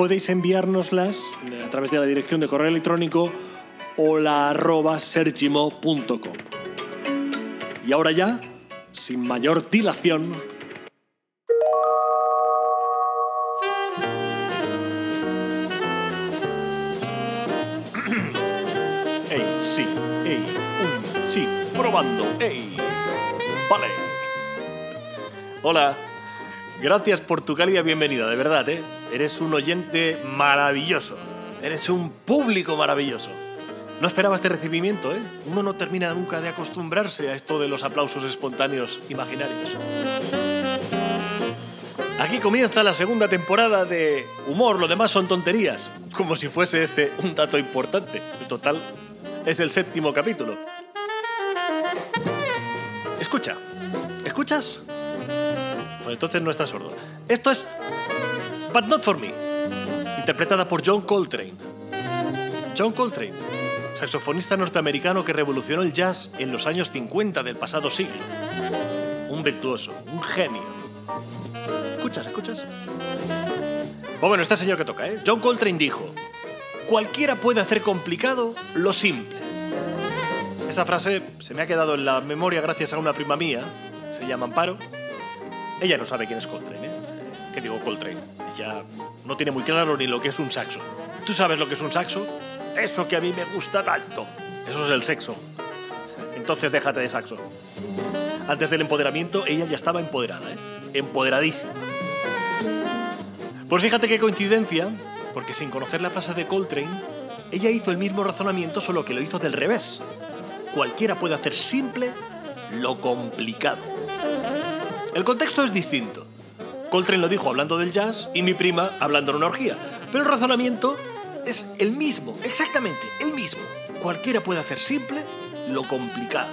podéis enviárnoslas a través de la dirección de correo electrónico hola.sergimo.com. Y ahora ya, sin mayor dilación, ¡Ey, sí! ¡Ey! ¡Un sí! ¡Probando! ¡Ey! ¡Vale! Hola. Gracias por tu cálida bienvenida, de verdad, ¿eh? Eres un oyente maravilloso. Eres un público maravilloso. No esperaba este recibimiento, ¿eh? Uno no termina nunca de acostumbrarse a esto de los aplausos espontáneos imaginarios. Aquí comienza la segunda temporada de Humor, lo demás son tonterías. Como si fuese este un dato importante. En total, es el séptimo capítulo. Escucha. ¿Escuchas? Pues entonces no estás sordo. Esto es But Not For Me, interpretada por John Coltrane. John Coltrane, saxofonista norteamericano que revolucionó el jazz en los años 50 del pasado siglo. Un virtuoso, un genio. ¿Escuchas? ¿Escuchas? Pues bueno, este señor que toca, ¿eh? John Coltrane dijo, cualquiera puede hacer complicado lo simple. Esa frase se me ha quedado en la memoria gracias a una prima mía, se llama Amparo. Ella no sabe quién es Coltrane, ¿eh? ¿Qué digo Coltrane? Ella no tiene muy claro ni lo que es un saxo. ¿Tú sabes lo que es un saxo? Eso que a mí me gusta tanto. Eso es el sexo. Entonces déjate de saxo. Antes del empoderamiento, ella ya estaba empoderada, ¿eh? Empoderadísima. Pues fíjate qué coincidencia, porque sin conocer la frase de Coltrane, ella hizo el mismo razonamiento, solo que lo hizo del revés. Cualquiera puede hacer simple lo complicado. El contexto es distinto. Coltrane lo dijo hablando del jazz y mi prima hablando de una orgía, pero el razonamiento es el mismo, exactamente el mismo. Cualquiera puede hacer simple lo complicado.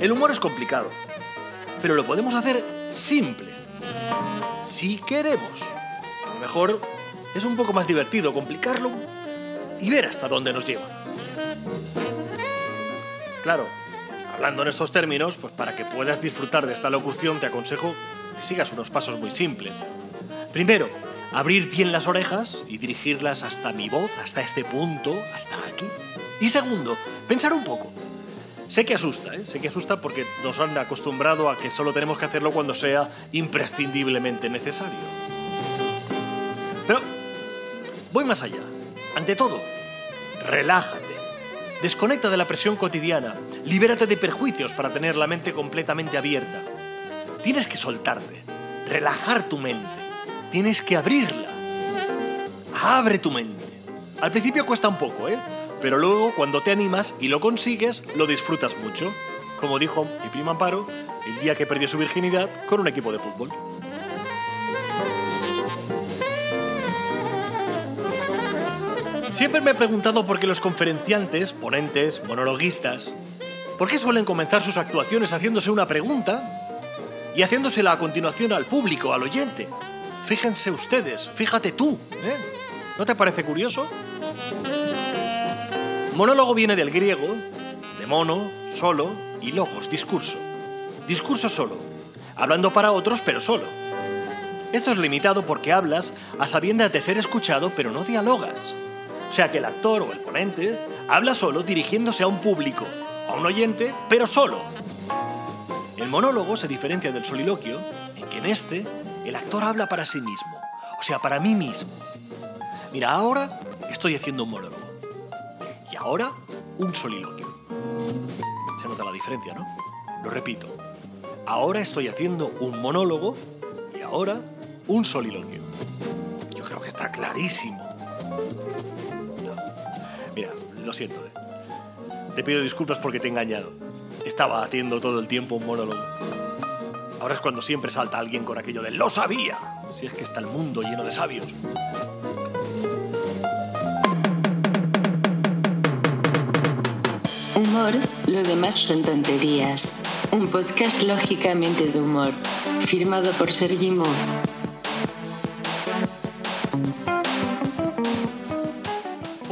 El humor es complicado, pero lo podemos hacer simple si queremos. A lo mejor es un poco más divertido complicarlo y ver hasta dónde nos lleva. Claro, hablando en estos términos, pues para que puedas disfrutar de esta locución te aconsejo que sigas unos pasos muy simples. Primero, abrir bien las orejas y dirigirlas hasta mi voz, hasta este punto, hasta aquí. Y segundo, pensar un poco. Sé que asusta, ¿eh? sé que asusta porque nos han acostumbrado a que solo tenemos que hacerlo cuando sea imprescindiblemente necesario. Pero voy más allá. Ante todo, relájate. Desconecta de la presión cotidiana. Libérate de perjuicios para tener la mente completamente abierta. Tienes que soltarte, relajar tu mente. Tienes que abrirla. Abre tu mente. Al principio cuesta un poco, ¿eh? Pero luego, cuando te animas y lo consigues, lo disfrutas mucho. Como dijo mi prima Amparo, el día que perdió su virginidad con un equipo de fútbol. Siempre me he preguntado por qué los conferenciantes, ponentes, monologuistas, ¿por qué suelen comenzar sus actuaciones haciéndose una pregunta y haciéndosela a continuación al público, al oyente? Fíjense ustedes, fíjate tú, ¿eh? ¿No te parece curioso? Monólogo viene del griego, de mono, solo, y logos, discurso. Discurso solo, hablando para otros pero solo. Esto es limitado porque hablas a sabiendas de ser escuchado pero no dialogas. O sea que el actor o el ponente habla solo dirigiéndose a un público, a un oyente, pero solo. El monólogo se diferencia del soliloquio en que en este el actor habla para sí mismo, o sea, para mí mismo. Mira, ahora estoy haciendo un monólogo y ahora un soliloquio. Se nota la diferencia, ¿no? Lo repito. Ahora estoy haciendo un monólogo y ahora un soliloquio. Yo creo que está clarísimo. No. Mira, lo siento. Eh. Te pido disculpas porque te he engañado. Estaba haciendo todo el tiempo un monólogo. Ahora es cuando siempre salta alguien con aquello de ¡Lo sabía! Si es que está el mundo lleno de sabios. Humor, lo demás son tonterías. Un podcast lógicamente de humor, firmado por Sergimo.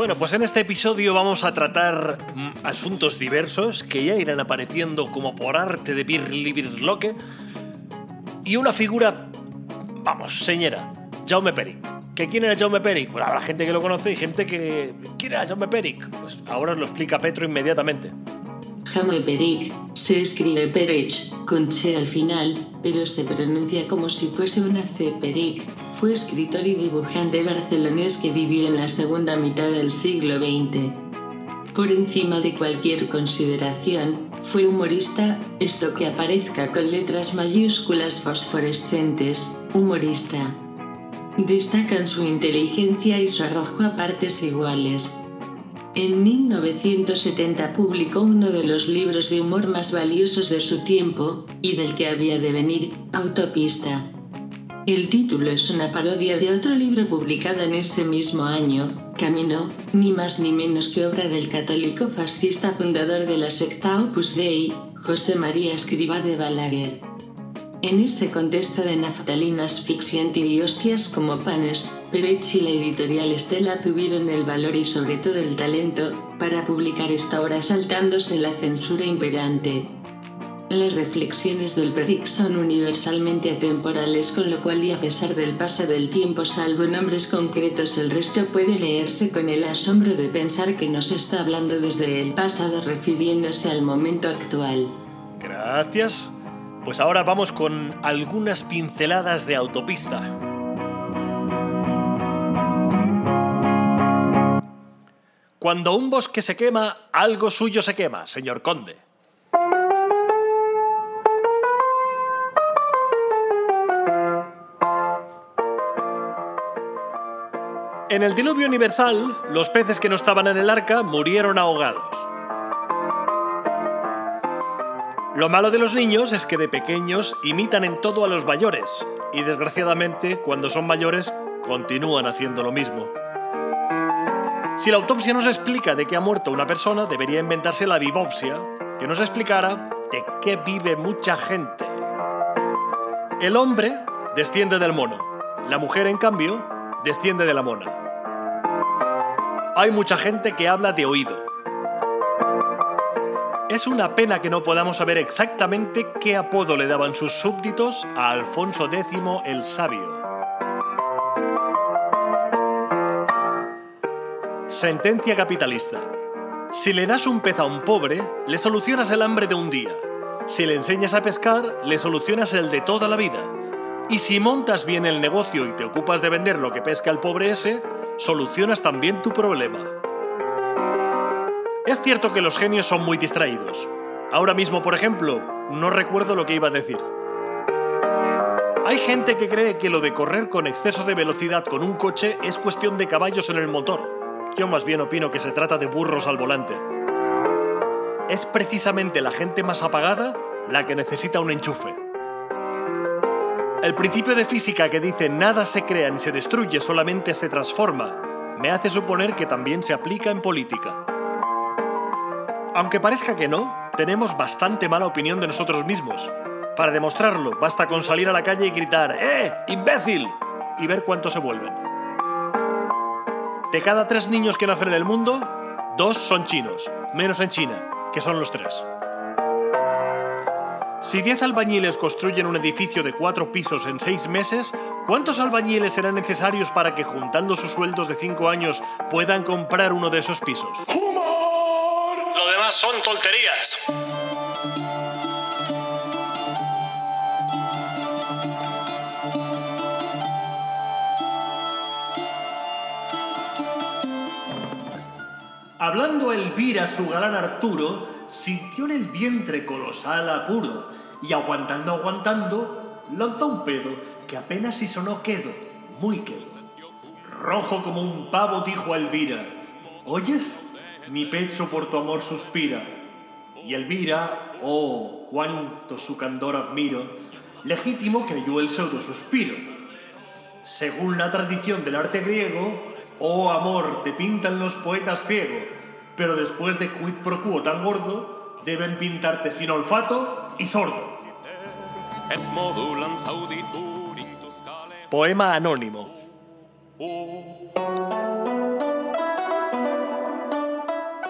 Bueno, pues en este episodio vamos a tratar mm, asuntos diversos que ya irán apareciendo como por arte de Birli Birloque y una figura, vamos, señora, Jaume Peric. ¿Que quién era Jaume Peric? Pues habrá gente que lo conoce y gente que... ¿Quién era Jaume Peric? Pues ahora os lo explica Petro inmediatamente. Jaume Peric se escribe Perech con C al final, pero se pronuncia como si fuese una C. Peric. Fue escritor y dibujante barcelonés que vivió en la segunda mitad del siglo XX. Por encima de cualquier consideración, fue humorista, esto que aparezca con letras mayúsculas fosforescentes, humorista. Destacan su inteligencia y su arrojo a partes iguales. En 1970 publicó uno de los libros de humor más valiosos de su tiempo, y del que había de venir, Autopista. El título es una parodia de otro libro publicado en ese mismo año, Camino, ni más ni menos que obra del católico fascista fundador de la secta Opus Dei, José María Escriba de Balaguer. En ese contexto de naftalinas asfixiante y hostias como panes, Perech y la editorial Estela tuvieron el valor y sobre todo el talento para publicar esta obra saltándose la censura imperante. Las reflexiones del Peric son universalmente atemporales, con lo cual y a pesar del paso del tiempo, salvo nombres concretos, el resto puede leerse con el asombro de pensar que nos está hablando desde el pasado refiriéndose al momento actual. Gracias. Pues ahora vamos con algunas pinceladas de autopista. Cuando un bosque se quema, algo suyo se quema, señor conde. En el diluvio universal, los peces que no estaban en el arca murieron ahogados. Lo malo de los niños es que de pequeños imitan en todo a los mayores y desgraciadamente cuando son mayores continúan haciendo lo mismo. Si la autopsia nos explica de qué ha muerto una persona, debería inventarse la vivopsia, que nos explicara de qué vive mucha gente. El hombre desciende del mono, la mujer en cambio desciende de la mona. Hay mucha gente que habla de oído, es una pena que no podamos saber exactamente qué apodo le daban sus súbditos a Alfonso X el Sabio. Sentencia capitalista. Si le das un pez a un pobre, le solucionas el hambre de un día. Si le enseñas a pescar, le solucionas el de toda la vida. Y si montas bien el negocio y te ocupas de vender lo que pesca el pobre ese, solucionas también tu problema. Es cierto que los genios son muy distraídos. Ahora mismo, por ejemplo, no recuerdo lo que iba a decir. Hay gente que cree que lo de correr con exceso de velocidad con un coche es cuestión de caballos en el motor. Yo más bien opino que se trata de burros al volante. Es precisamente la gente más apagada la que necesita un enchufe. El principio de física que dice nada se crea ni se destruye, solamente se transforma, me hace suponer que también se aplica en política. Aunque parezca que no, tenemos bastante mala opinión de nosotros mismos. Para demostrarlo, basta con salir a la calle y gritar ¡Eh, imbécil! y ver cuántos se vuelven. De cada tres niños que nacen en el mundo, dos son chinos, menos en China, que son los tres. Si 10 albañiles construyen un edificio de cuatro pisos en seis meses, ¿cuántos albañiles serán necesarios para que, juntando sus sueldos de cinco años, puedan comprar uno de esos pisos? son tonterías. Hablando Elvira, su galán Arturo, sintió en el vientre colosal apuro y aguantando, aguantando, lanzó un pedo que apenas si sonó quedo, muy quedo. Rojo como un pavo dijo a Elvira, ¿oyes? mi pecho por tu amor suspira. Y Elvira, oh, cuánto su candor admiro, legítimo creyó el pseudo suspiro. Según la tradición del arte griego, oh amor, te pintan los poetas ciegos. pero después de quid pro quo tan gordo, deben pintarte sin olfato y sordo. Poema anónimo.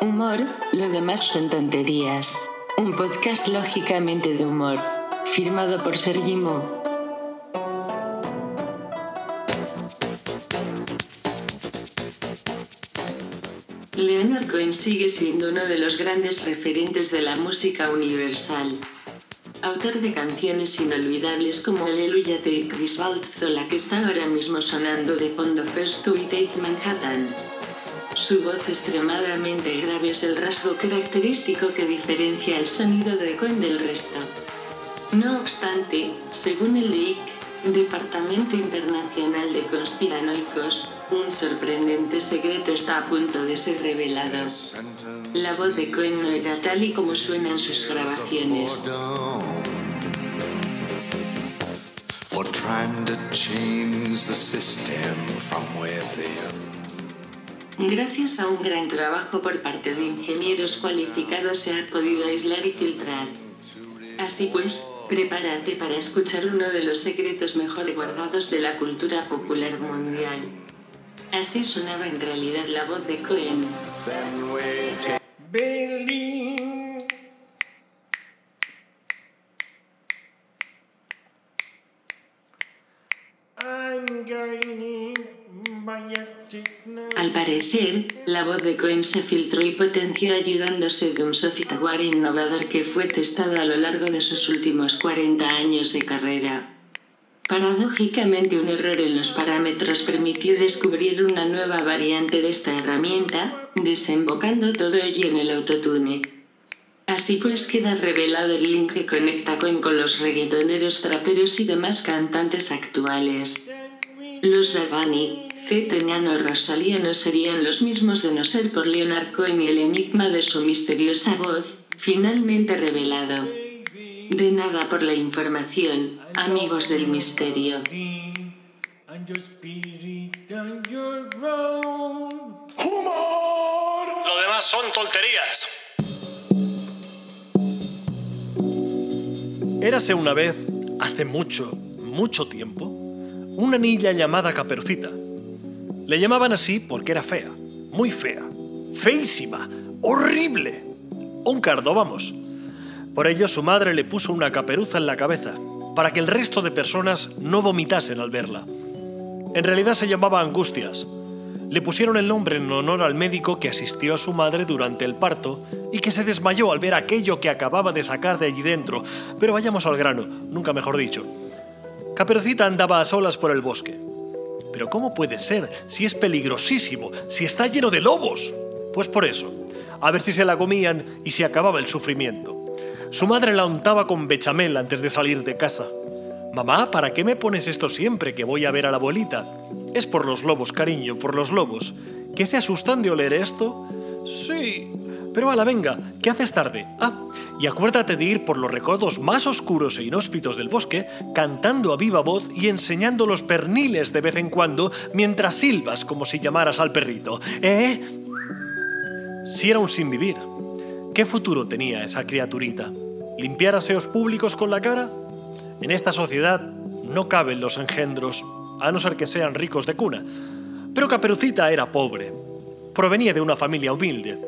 Humor, lo demás son tonterías. Un podcast lógicamente de humor. Firmado por Sergi Sigue siendo uno de los grandes referentes de la música universal. Autor de canciones inolvidables como Aleluya de Chris la que está ahora mismo sonando de fondo First to Take Manhattan. Su voz extremadamente grave es el rasgo característico que diferencia el sonido de Cohen del resto. No obstante, según el LIC, Departamento Internacional de Conspiranoicos, un sorprendente secreto está a punto de ser revelado. La voz de Cohen no era tal y como suena en sus grabaciones. Gracias a un gran trabajo por parte de ingenieros cualificados se ha podido aislar y filtrar. Así pues, prepárate para escuchar uno de los secretos mejor guardados de la cultura popular mundial. Así sonaba en realidad la voz de Cohen. Parecer, la voz de Cohen se filtró y potenció ayudándose de un software innovador que fue testado a lo largo de sus últimos 40 años de carrera. Paradójicamente un error en los parámetros permitió descubrir una nueva variante de esta herramienta, desembocando todo ello en el autotune. Así pues queda revelado el link que conecta Cohen con los reggaetoneros traperos y demás cantantes actuales. Los Babani, C. o Rosalía no serían los mismos de no ser por Leonard Cohen y el enigma de su misteriosa voz, finalmente revelado. De nada por la información, amigos del misterio. ¡Humor! Lo demás son tonterías. Érase una vez, hace mucho, mucho tiempo, una niña llamada Caperucita. Le llamaban así porque era fea, muy fea, feísima, horrible. Un cardo, vamos. Por ello su madre le puso una caperuza en la cabeza, para que el resto de personas no vomitasen al verla. En realidad se llamaba Angustias. Le pusieron el nombre en honor al médico que asistió a su madre durante el parto y que se desmayó al ver aquello que acababa de sacar de allí dentro. Pero vayamos al grano, nunca mejor dicho. Caperucita andaba a solas por el bosque. Pero ¿cómo puede ser si es peligrosísimo, si está lleno de lobos? Pues por eso, a ver si se la comían y se acababa el sufrimiento. Su madre la untaba con bechamel antes de salir de casa. Mamá, ¿para qué me pones esto siempre que voy a ver a la abuelita? Es por los lobos, cariño, por los lobos. ¿Que se asustan de oler esto? Sí. Pero la venga, ¿qué haces tarde? Ah, y acuérdate de ir por los recodos más oscuros e inhóspitos del bosque, cantando a viva voz y enseñando los perniles de vez en cuando mientras silbas como si llamaras al perrito. ¿Eh? Si era un sin vivir. ¿Qué futuro tenía esa criaturita? ¿Limpiar aseos públicos con la cara? En esta sociedad no caben los engendros, a no ser que sean ricos de cuna. Pero Caperucita era pobre. Provenía de una familia humilde.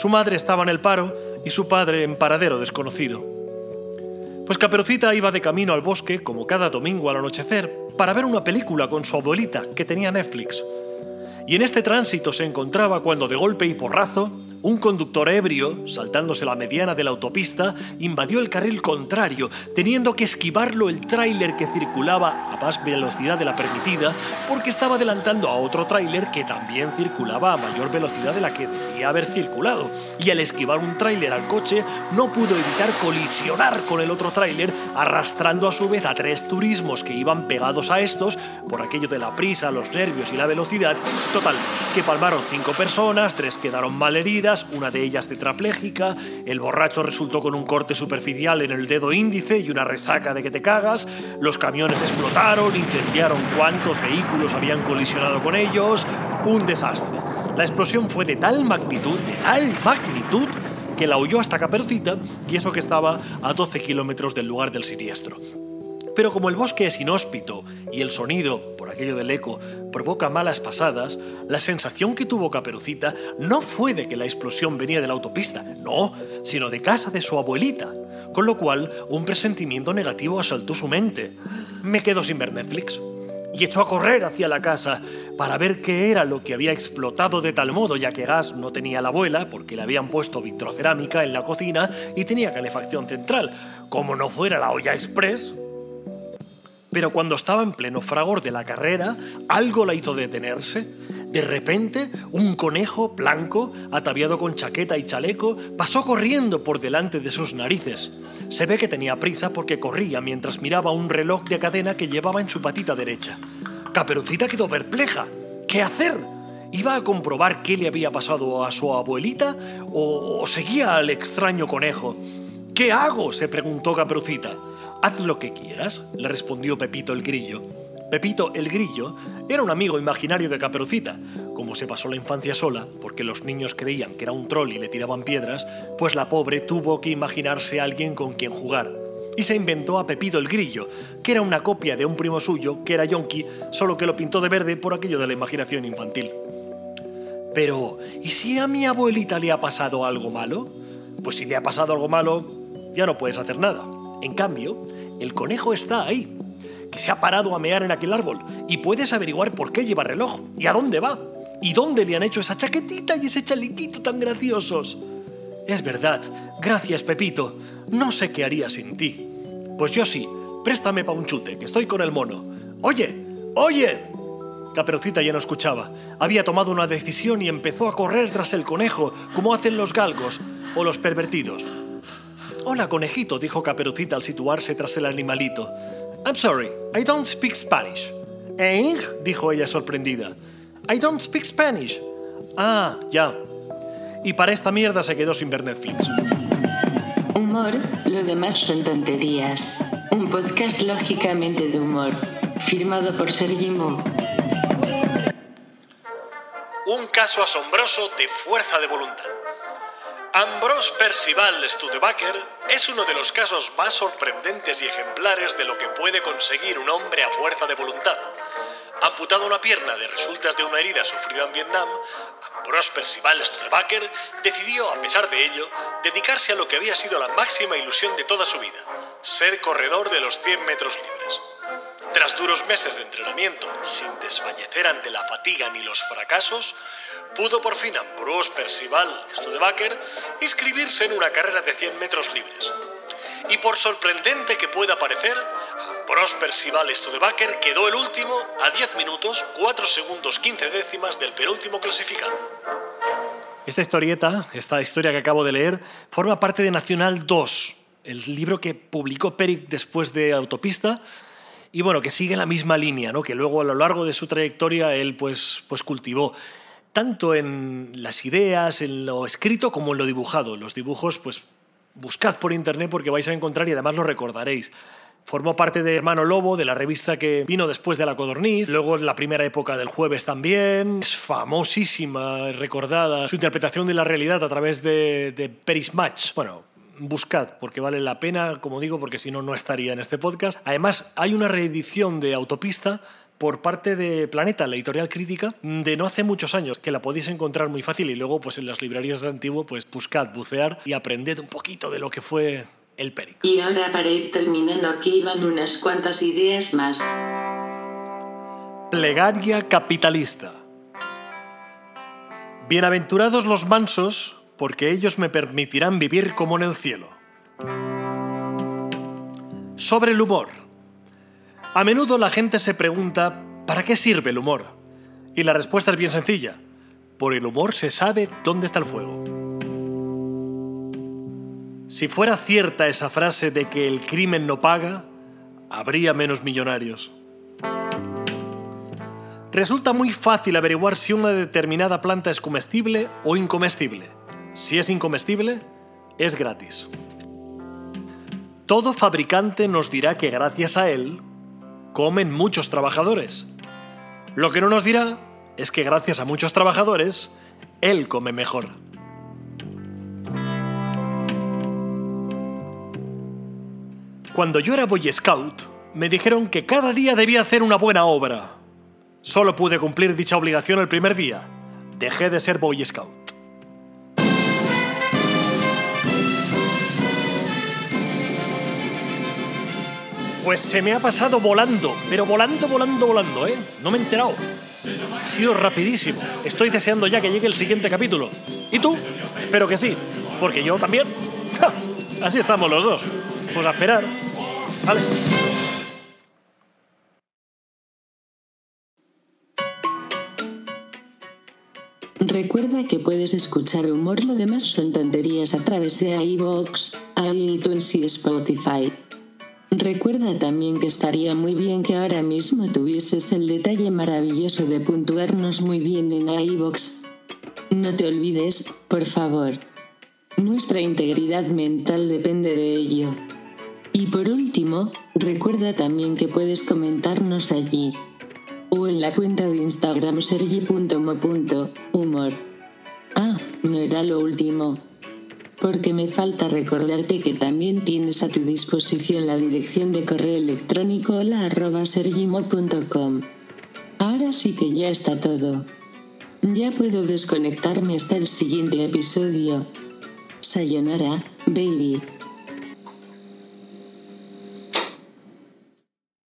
Su madre estaba en el paro y su padre en paradero desconocido. Pues Caperucita iba de camino al bosque, como cada domingo al anochecer, para ver una película con su abuelita, que tenía Netflix. Y en este tránsito se encontraba cuando de golpe y porrazo un conductor ebrio, saltándose la mediana de la autopista, invadió el carril contrario, teniendo que esquivarlo el tráiler que circulaba a más velocidad de la permitida, porque estaba adelantando a otro tráiler que también circulaba a mayor velocidad de la que debía haber circulado. Y al esquivar un tráiler al coche, no pudo evitar colisionar con el otro tráiler, arrastrando a su vez a tres turismos que iban pegados a estos por aquello de la prisa, los nervios y la velocidad. Total, que palmaron cinco personas, tres quedaron mal heridas, una de ellas tetrapléjica, el borracho resultó con un corte superficial en el dedo índice y una resaca de que te cagas, los camiones explotaron, incendiaron cuantos vehículos habían colisionado con ellos, un desastre. La explosión fue de tal magnitud, de tal magnitud, que la huyó hasta Caperucita y eso que estaba a 12 kilómetros del lugar del siniestro. Pero como el bosque es inhóspito y el sonido, por aquello del eco, provoca malas pasadas, la sensación que tuvo Caperucita no fue de que la explosión venía de la autopista, no, sino de casa de su abuelita, con lo cual un presentimiento negativo asaltó su mente. Me quedo sin ver Netflix y echó a correr hacia la casa para ver qué era lo que había explotado de tal modo, ya que gas no tenía la abuela porque le habían puesto vitrocerámica en la cocina y tenía calefacción central, como no fuera la olla express. Pero cuando estaba en pleno fragor de la carrera, algo la hizo detenerse. De repente, un conejo blanco, ataviado con chaqueta y chaleco, pasó corriendo por delante de sus narices. Se ve que tenía prisa porque corría mientras miraba un reloj de cadena que llevaba en su patita derecha. Caperucita quedó perpleja. ¿Qué hacer? ¿Iba a comprobar qué le había pasado a su abuelita o, seguía al extraño conejo? ¿Qué hago? se preguntó Caperucita. Haz lo que quieras, le respondió Pepito el Grillo. Pepito el Grillo era un amigo imaginario de Caperucita. Como se pasó la infancia sola, porque los niños creían que era un troll y le tiraban piedras, pues la pobre tuvo que imaginarse a alguien con quien jugar. Y se inventó a Pepito el Grillo, que era una copia de un primo suyo, que era Yonki, solo que lo pintó de verde por aquello de la imaginación infantil. Pero, ¿y si a mi abuelita le ha pasado algo malo? Pues si le ha pasado algo malo, ya no puedes hacer nada. En cambio, el conejo está ahí, que se ha parado a mear en aquel árbol, y puedes averiguar por qué lleva reloj, y a dónde va, y dónde le han hecho esa chaquetita y ese chaliquito tan graciosos. Es verdad, gracias Pepito, no sé qué haría sin ti. Pues yo sí, préstame pa' un chute, que estoy con el mono. Oye, oye. Caperucita ya no escuchaba. Había tomado una decisión y empezó a correr tras el conejo, como hacen los galgos o los pervertidos. Hola, conejito, dijo Caperucita al situarse tras el animalito. I'm sorry, I don't speak Spanish. ¿Eh? dijo ella sorprendida. I don't speak Spanish. Ah, ya. Y para esta mierda se quedó sin ver Netflix. Humor, lo demás son tonterías. Un podcast lógicamente de humor, firmado por Sergi Mo. Un caso asombroso de fuerza de voluntad. Ambrose Percival Studebaker es uno de los casos más sorprendentes y ejemplares de lo que puede conseguir un hombre a fuerza de voluntad. Amputado una pierna de resultas de una herida sufrida en Vietnam, Ambrose Percival Studebaker decidió, a pesar de ello, dedicarse a lo que había sido la máxima ilusión de toda su vida, ser corredor de los 100 metros libres. Tras duros meses de entrenamiento, sin desfallecer ante la fatiga ni los fracasos, pudo por fin Ambrose Percival Studebaker inscribirse en una carrera de 100 metros libres. Y por sorprendente que pueda parecer, Ambrose Percival Studebaker quedó el último a 10 minutos, 4 segundos 15 décimas del penúltimo clasificado. Esta historieta, esta historia que acabo de leer, forma parte de Nacional 2, el libro que publicó Peric después de Autopista, y bueno, que sigue la misma línea, ¿no? que luego a lo largo de su trayectoria él pues, pues cultivó, tanto en las ideas, en lo escrito como en lo dibujado. Los dibujos, pues buscad por internet porque vais a encontrar y además lo recordaréis. Formó parte de Hermano Lobo, de la revista que vino después de La Codorniz, luego en la primera época del jueves también. Es famosísima, recordada, su interpretación de la realidad a través de, de Match. Bueno, buscad, porque vale la pena, como digo, porque si no, no estaría en este podcast. Además, hay una reedición de Autopista por parte de Planeta, la editorial crítica, de no hace muchos años, que la podéis encontrar muy fácil y luego pues en las librerías de antiguo pues buscad, bucear y aprended un poquito de lo que fue el Peric. Y ahora para ir terminando aquí van unas cuantas ideas más. Plegaria capitalista. Bienaventurados los mansos, porque ellos me permitirán vivir como en el cielo. Sobre el humor. A menudo la gente se pregunta, ¿para qué sirve el humor? Y la respuesta es bien sencilla. Por el humor se sabe dónde está el fuego. Si fuera cierta esa frase de que el crimen no paga, habría menos millonarios. Resulta muy fácil averiguar si una determinada planta es comestible o incomestible. Si es incomestible, es gratis. Todo fabricante nos dirá que gracias a él comen muchos trabajadores. Lo que no nos dirá es que gracias a muchos trabajadores, él come mejor. Cuando yo era Boy Scout, me dijeron que cada día debía hacer una buena obra. Solo pude cumplir dicha obligación el primer día. Dejé de ser Boy Scout. Pues se me ha pasado volando, pero volando, volando, volando, ¿eh? No me he enterado. Ha sido rapidísimo. Estoy deseando ya que llegue el siguiente capítulo. ¿Y tú? Espero que sí, porque yo también. Así estamos los dos. Pues a esperar. Vale. Recuerda que puedes escuchar humor, lo demás son tonterías a través de iVoox, iTunes y Spotify. Recuerda también que estaría muy bien que ahora mismo tuvieses el detalle maravilloso de puntuarnos muy bien en iVoox. No te olvides, por favor. Nuestra integridad mental depende de ello. Y por último, recuerda también que puedes comentarnos allí o en la cuenta de Instagram sergi.mo.humor. Ah, no era lo último. Porque me falta recordarte que también tienes a tu disposición la dirección de correo electrónico hola arroba sergimo.com. Ahora sí que ya está todo. Ya puedo desconectarme hasta el siguiente episodio. Sayonara, baby.